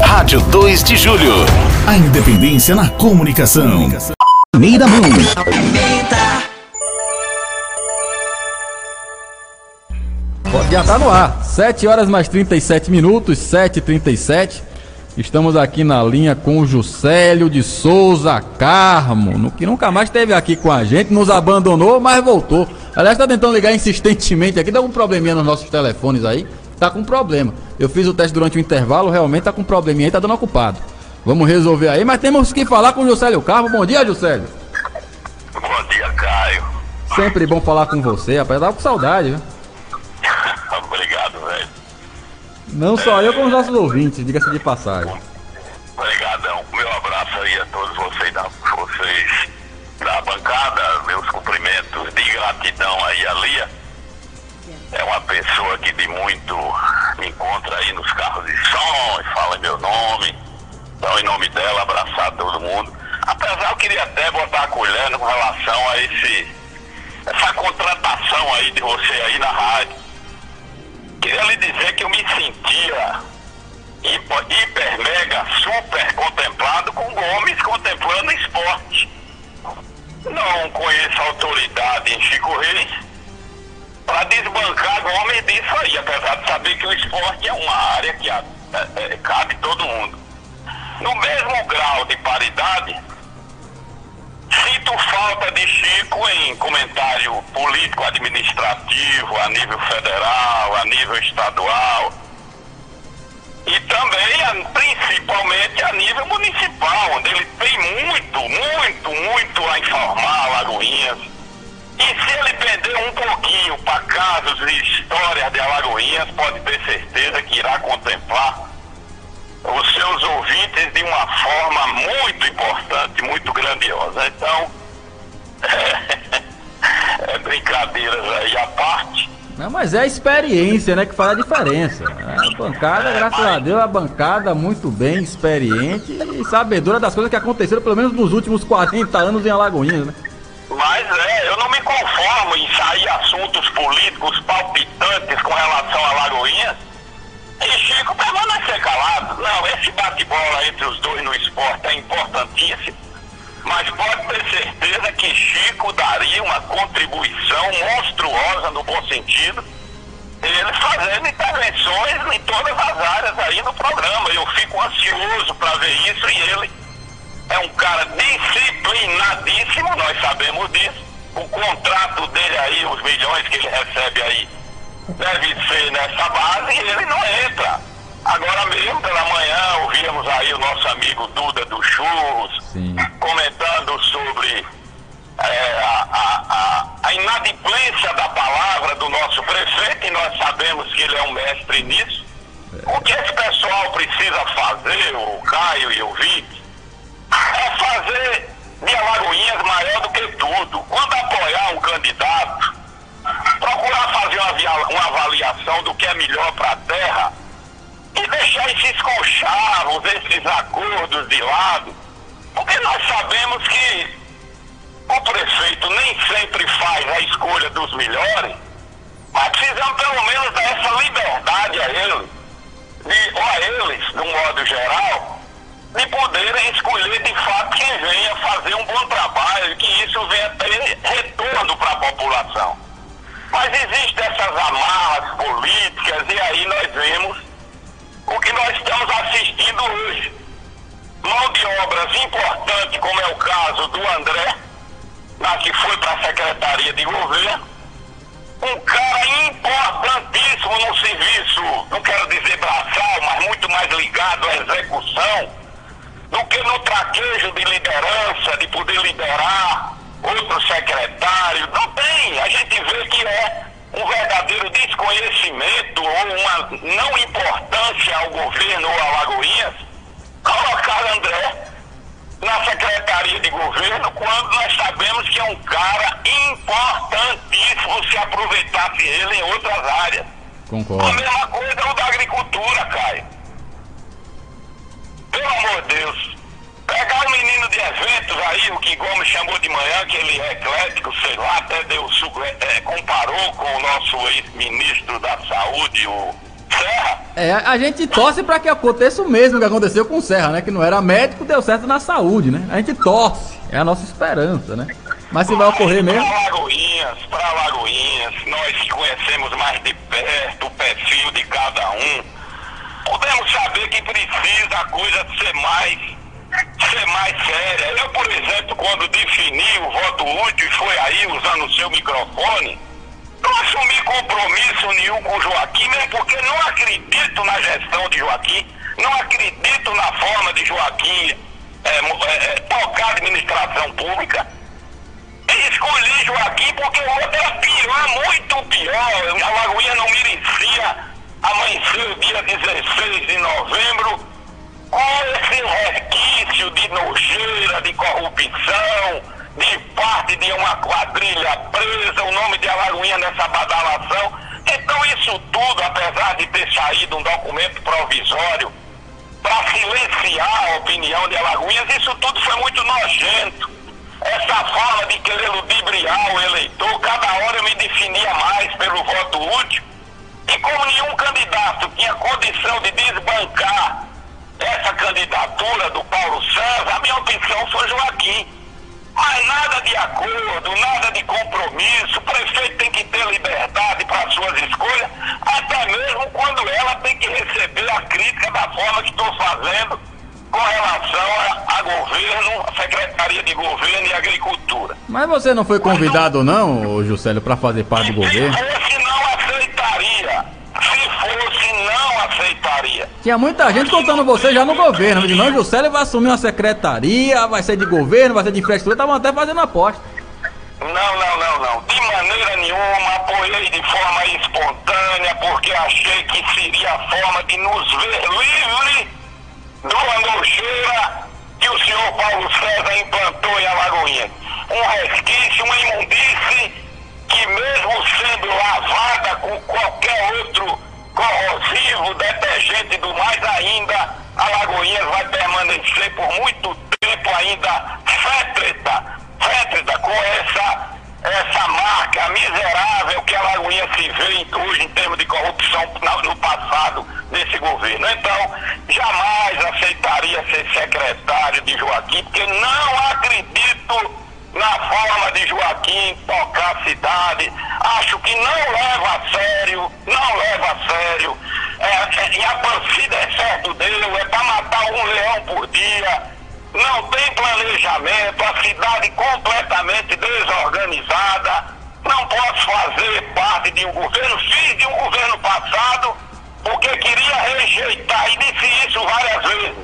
Rádio 2 de Julho. A independência na comunicação. Neida Moon. Já tá no ar. 7 horas mais 37 minutos, 7h37. Estamos aqui na linha com o Juscelio de Souza Carmo, que nunca mais esteve aqui com a gente, nos abandonou, mas voltou. Aliás, está tentando ligar insistentemente aqui, dá um probleminha nos nossos telefones aí, tá com problema. Eu fiz o teste durante o intervalo, realmente tá com probleminha aí, tá dando ocupado. Vamos resolver aí, mas temos que falar com o Juscelio Carmo. Bom dia, Juscelio. Bom dia, Caio. Sempre bom falar com você, rapaz. Eu tava com saudade, viu? Obrigado, velho. Não só eu, como os nossos ouvintes, diga-se de passagem. Obrigadão. Meu abraço aí a todos vocês da, vocês da bancada, meus cumprimentos de gratidão aí a Lia. É uma pessoa que de muito me encontra aí nos carros de som e fala meu nome. Então, em nome dela, abraçar todo mundo. Apesar, eu queria até botar a colher com relação a esse, essa contratação aí de você aí na rádio. Queria lhe dizer que eu me sentia hiper, hiper mega, super contemplado com Gomes contemplando esporte. Não conheço autoridade em Chico Reis para desbancar Gomes disso aí, apesar de saber que o esporte é uma área que é, é, cabe todo mundo. No mesmo grau de paridade, sinto falta de Chico em comentário político-administrativo a nível federal, a nível estadual e também, principalmente, a nível municipal, onde ele tem muito, muito, muito a informar Alagoinhas. E se ele perder um pouquinho para casos e histórias de Alagoinhas, pode ter certeza que irá contemplar os seus ouvintes de uma forma muito importante, muito grandiosa. Então, é, brincadeiras aí à parte. Não, mas é a experiência, né, que faz a diferença. A bancada, graças a Deus, a bancada muito bem experiente e sabedora das coisas que aconteceram, pelo menos nos últimos 40 anos em Alagoinhas, né? Eu não me conformo em sair assuntos políticos palpitantes com relação a Alagoinhas e Chico permanecer calado. Não, esse bate-bola entre os dois no esporte é importantíssimo. Mas pode ter certeza que Chico daria uma contribuição monstruosa no bom sentido, ele fazendo intervenções em todas as áreas aí no programa. Eu fico ansioso para ver isso e ele é um cara disciplinadíssimo, nós sabemos disso. O contrato dele aí, os milhões que ele recebe aí, deve ser nessa base e ele não entra. Agora mesmo, pela manhã, ouvíamos aí o nosso amigo Duda do Churros Sim. comentando sobre é, a, a, a, a inadimplência da palavra do nosso prefeito, e nós sabemos que ele é um mestre nisso. O que esse pessoal precisa fazer, o Caio e o Vic, é fazer de Alagoinhas maior do que tudo. Quando apoiar um candidato, procurar fazer uma, uma avaliação do que é melhor para a terra e deixar esses conchavos, esses acordos de lado, porque nós sabemos que o prefeito nem sempre faz a escolha dos melhores, mas precisamos pelo menos dar essa liberdade a ele, de, ou a eles, de um modo geral, de poderem escolher de fato quem venha fazer um bom trabalho e que isso venha ter retorno para a população. Mas existem essas amarras políticas e aí nós vemos o que nós estamos assistindo hoje. Mão de obras importantes, como é o caso do André, na que foi para a Secretaria de Governo, um cara importantíssimo no serviço, não quero dizer braçal, mas muito mais ligado à execução, do que no traquejo de liderança, de poder liderar outro secretário. Não tem. A gente vê que é um verdadeiro desconhecimento ou uma não importância ao governo ou a Lagoinhas colocar André na Secretaria de Governo quando nós sabemos que é um cara importantíssimo se aproveitasse ele em outras áreas. A Concordo. mesma coisa é o da agricultura, Caio. Pelo amor de Deus. Pegar um menino de eventos aí, o que Gomes chamou de manhã, que ele é eclético, sei lá, até deu, é, é, comparou com o nosso ex-ministro da Saúde, o Serra. É, a gente torce para que aconteça o mesmo que aconteceu com o Serra, né? Que não era médico, deu certo na saúde, né? A gente torce, é a nossa esperança, né? Mas se vai ocorrer mesmo. Para Lagoinhas, para Lagoinhas, nós conhecemos mais de perto o perfil de cada um, podemos saber que precisa a coisa ser mais, ser mais séria. Eu, por exemplo, quando defini o voto útil e foi aí usando o seu microfone, não assumi compromisso nenhum com o Joaquim, mesmo porque não acredito na gestão de Joaquim, não acredito na forma de Joaquim é, é, tocar a administração pública. Escolhi Joaquim porque o outro era pior, muito pior. A Lagoinha não merecia amanhecer o dia 16 de novembro com esse resquício de nojeira, de corrupção, de parte de uma quadrilha presa, o nome de Alagoinha nessa badalação. Então isso tudo, apesar de ter saído um documento provisório para silenciar a opinião de Alagoinhas, isso tudo foi muito nojento. Essa fala de querer ludibriar o eleitor, cada hora eu me definia mais pelo voto útil. E como nenhum candidato tinha condição de desbancar essa candidatura do Paulo César, a minha opção foi Joaquim. Mas nada de acordo, nada de compromisso. O prefeito tem que ter liberdade para suas escolhas, até mesmo quando ela tem que receber a crítica da forma que estou fazendo com relação a, a governo, a Secretaria de Governo e Agricultura. Mas você não foi convidado não, Juscelio, para fazer parte do governo? Se fosse, não aceitaria. Se fosse, não aceitaria. Tinha muita gente contando você já no governo. Não, Juscelio vai assumir uma secretaria, vai ser de governo, vai ser de infraestrutura, estavam até fazendo aposta. Não, não, não, não. De maneira nenhuma, apoiei de forma espontânea, porque achei que seria a forma de nos ver livre do nojeira que o senhor Paulo César implantou em Alagoinha. Um resquício, uma imundice que mesmo sendo lavada com qualquer outro corrosivo, detergente do mais ainda, Alagoinhas vai permanecer por muito tempo ainda fétrida, fétrida com essa, essa marca miserável que a Alagoinha se vê hoje em termos de corrupção no passado desse governo. Então, jamais aceitaria ser secretário de Joaquim, porque não acredito na forma de Joaquim tocar a cidade. Acho que não leva a sério, não leva a sério. É, é, e a torcida é certo dele, é para matar um leão por dia. Não tem planejamento, a cidade completamente desorganizada. Não posso fazer parte de um governo, fiz de um governo passado, porque queria rejeitar, e disse isso várias vezes,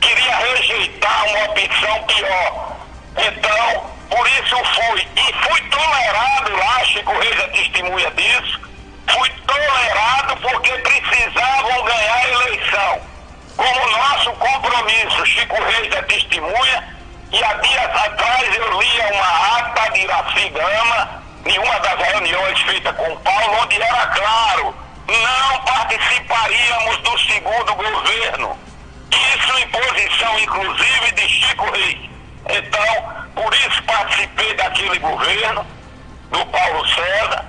queria rejeitar uma opção pior. Então, por isso fui. E fui tolerado lá, Chico Reis é testemunha disso. Fui tolerado porque precisavam ganhar a eleição. Como nosso compromisso, Chico Reis é testemunha. E há dias atrás eu lia uma ata de Iraci Gama, em uma das reuniões feitas com Paulo, onde era claro, não participaríamos do segundo governo. Isso em posição, inclusive, de Chico Reis. Então, por isso participei daquele governo, do Paulo César,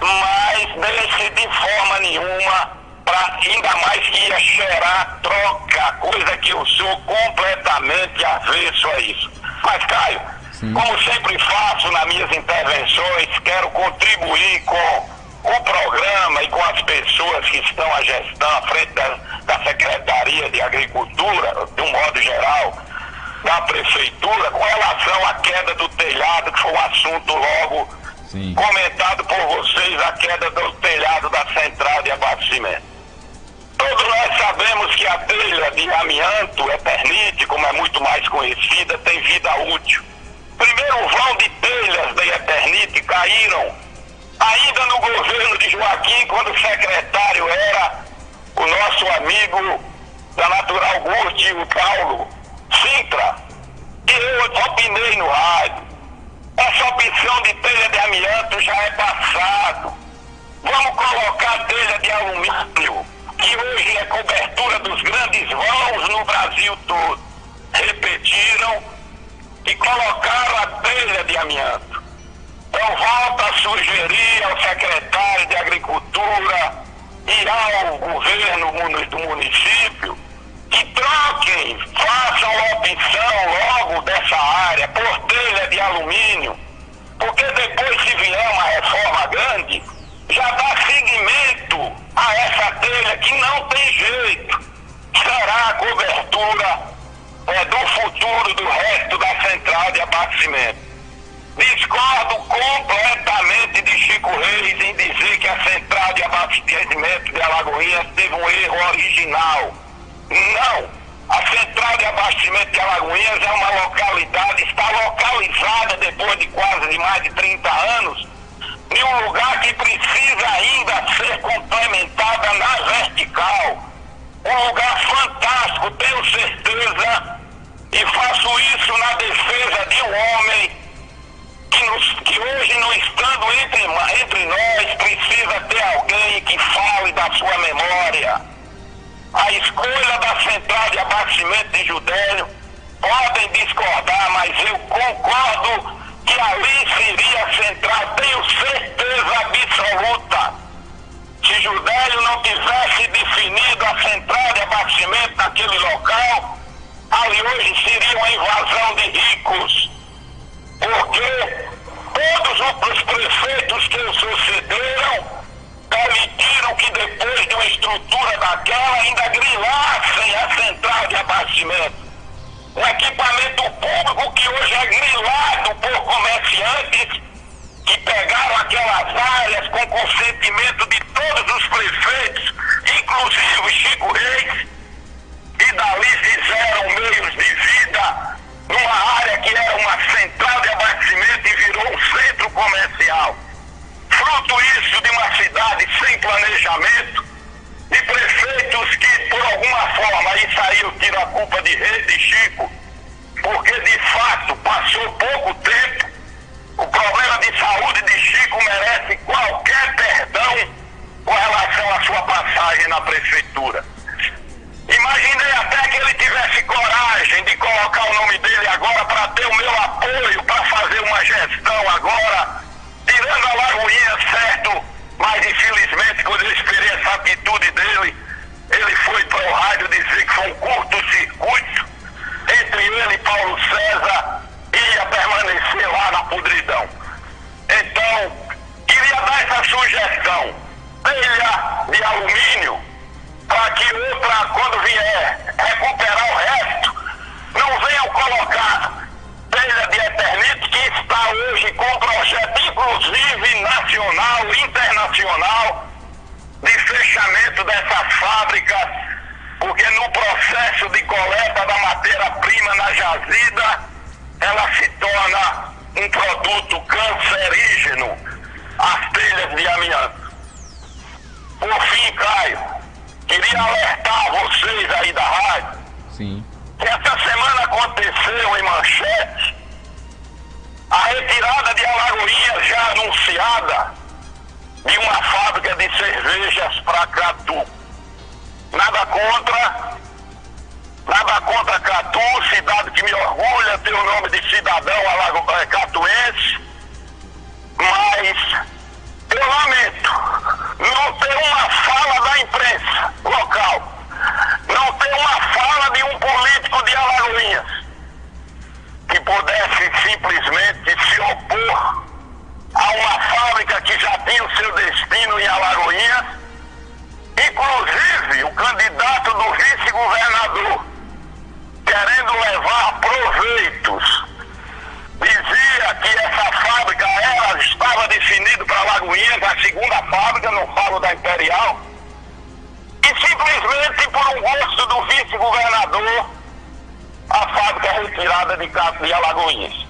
mas deixe de forma nenhuma, para ainda mais que ia cheirar troca, coisa que eu sou completamente avesso a isso. Mas, Caio, Sim. como sempre faço nas minhas intervenções, quero contribuir com o programa e com as pessoas que estão à gestão à frente da, da Secretaria de Agricultura, de um modo geral, da prefeitura com relação à queda do telhado, que foi um assunto logo Sim. comentado por vocês, a queda do telhado da central de abastecimento. Todos nós sabemos que a telha de amianto, Eternite, como é muito mais conhecida, tem vida útil. Primeiro vão de telhas da Eternite caíram ainda no governo de Joaquim, quando o secretário era o nosso amigo da Natural Gusti, o Paulo, Sintra, que eu opinei no rádio. Essa opção de telha de amianto já é passado. Vamos colocar telha de alumínio, que hoje é cobertura dos grandes vãos no Brasil todo. Repetiram e colocaram a telha de amianto. Então volta a sugerir ao secretário de Agricultura e ao governo do município que troquem, façam opção logo dessa área por telha de alumínio, porque depois se vier uma reforma grande, já dá seguimento a essa telha que não tem jeito. Será a cobertura é, do futuro do resto da central de abastecimento. Discordo completamente de Chico Reis em dizer que a central de abastecimento de Alagoinhas teve um erro original. Não! A central de abastecimento de Alagoinhas é uma localidade, está localizada depois de quase de mais de 30 anos, em um lugar que precisa ainda ser complementada na vertical. Um lugar fantástico, tenho certeza, e faço isso na defesa de um homem que, nos, que hoje, não estando entre, entre nós, precisa ter alguém que fale da sua memória. A escolha da central de abastecimento de Judélio, podem discordar, mas eu concordo que ali seria a central, tenho certeza absoluta. Se Judélio não tivesse definido a central de abastecimento naquele local, ali hoje seria uma invasão de ricos porque todos os prefeitos que o sucederam permitiram que depois de uma estrutura daquela ainda grilassem a central de abastecimento. Um equipamento público que hoje é grilado por comerciantes que pegaram aquelas áreas com consentimento de todos os prefeitos, inclusive Chico Reis, e dali fizeram meios de vida numa área que era uma central de abastecimento e virou um centro comercial. Fruto isso de uma cidade sem planejamento, de prefeitos que, por alguma forma, aí eu tiro a culpa de Rei de Chico, porque de fato passou pouco tempo, o problema de saúde de Chico merece qualquer perdão com relação à sua passagem na prefeitura. Imaginei até que ele tivesse coragem de colocar o nome dele agora para ter o meu apoio, para fazer uma gestão agora, tirando a certo, mas infelizmente quando eu esperei essa atitude dele, ele foi para o rádio dizer que foi um curto-circuito entre ele e Paulo César ia permanecer lá na podridão. Então, queria dar essa sugestão. Telha de alumínio para que outra, quando vier recuperar o resto, não venham colocar telha de Eternite, que está hoje com projeto, inclusive nacional, internacional, de fechamento dessas fábricas, porque no processo de coleta da matéria-prima na jazida, ela se torna um produto cancerígeno, as telhas de amianto. Por fim, Caio, Queria alertar vocês aí da rádio. Sim. Que essa semana aconteceu em manchete a retirada de Alagoinhas já anunciada de uma fábrica de cervejas para Catu. Nada contra, nada contra Catu, cidade que me orgulha ter o nome de cidadão alago, é, catuense, mas eu lamento não ter uma fala da imprensa local, não ter uma fala de um político de Alagoinhas que pudesse simplesmente se opor a uma fábrica que já de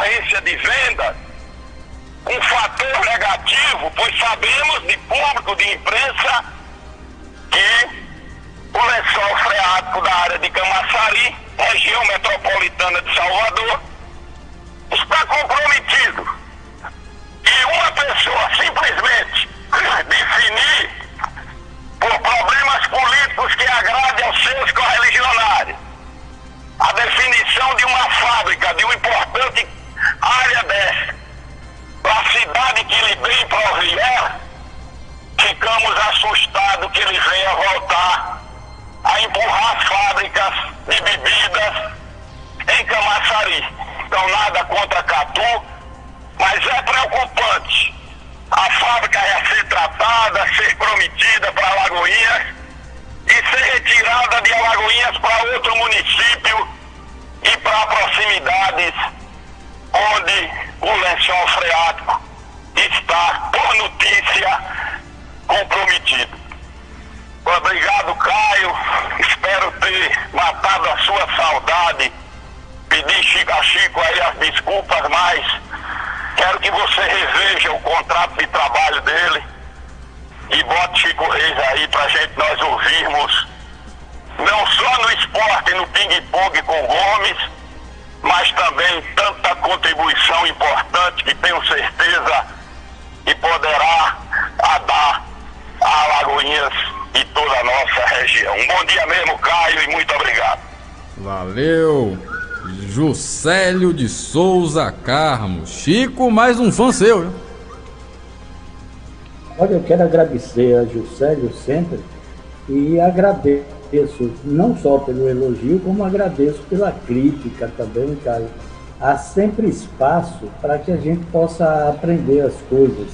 concorrência de venda um fator negativo, pois sabemos de público, de imprensa, que o lençol freático da área de Camaçari, região metropolitana de Salvador, está comprometido. E uma pessoa simplesmente definir por problemas políticos que agradem aos seus correligionários a definição de uma fábrica de uma importante área dessa para a cidade que ele bem provier, ficamos assustados que ele venha voltar a empurrar fábricas de bebidas em Camaçari. Então nada contra Catu, mas é preocupante a fábrica ia ser tratada, ser prometida para Alagoinhas e ser retirada de Alagoinhas para outro município e para proximidades onde o lençol freático está, por notícia, comprometido. Obrigado, Caio. Espero ter matado a sua saudade. Pedir a Chico aí as desculpas, mas Quero que você reveja o contrato de trabalho dele e bote Chico Reis aí pra gente nós ouvirmos, não só no esporte, no ping-pong com Gomes, mas também tanta contribuição importante que tenho certeza que poderá dar a Alagoinhas e toda a nossa região. Um bom dia mesmo, Caio, e muito obrigado. Valeu! Juscelio de Souza Carmo. Chico, mais um fã seu, viu? Olha, eu quero agradecer a Juscelio sempre e agradeço não só pelo elogio, como agradeço pela crítica também, Caio. Há sempre espaço para que a gente possa aprender as coisas.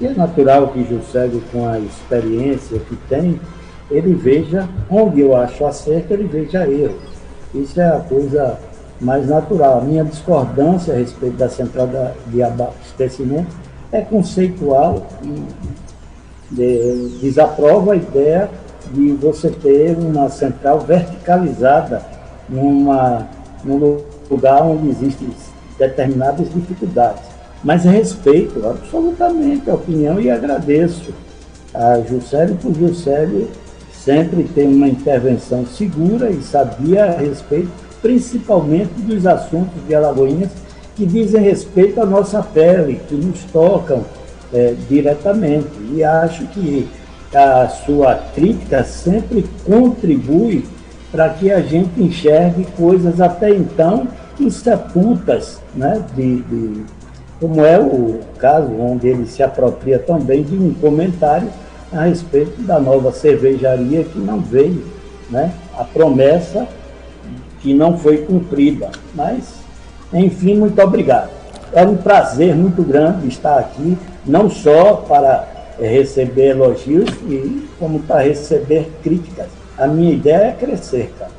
E é natural que Juscelio, com a experiência que tem, ele veja onde eu acho acerto, ele veja erro. Isso é a coisa mais natural. A minha discordância a respeito da central de abastecimento é conceitual e de, desaprova a ideia de você ter uma central verticalizada numa, num lugar onde existem determinadas dificuldades. Mas respeito absolutamente a opinião e agradeço a Juscelio por Juscelio sempre tem uma intervenção segura e sabia a respeito principalmente dos assuntos de Alagoinhas que dizem respeito à nossa pele, que nos tocam é, diretamente. E acho que a sua crítica sempre contribui para que a gente enxergue coisas até então insepultas, né? De, de, como é o caso onde ele se apropria também de um comentário a respeito da nova cervejaria que não veio, né? A promessa que não foi cumprida. Mas, enfim, muito obrigado. É um prazer muito grande estar aqui, não só para receber elogios, e como para receber críticas. A minha ideia é crescer, cara.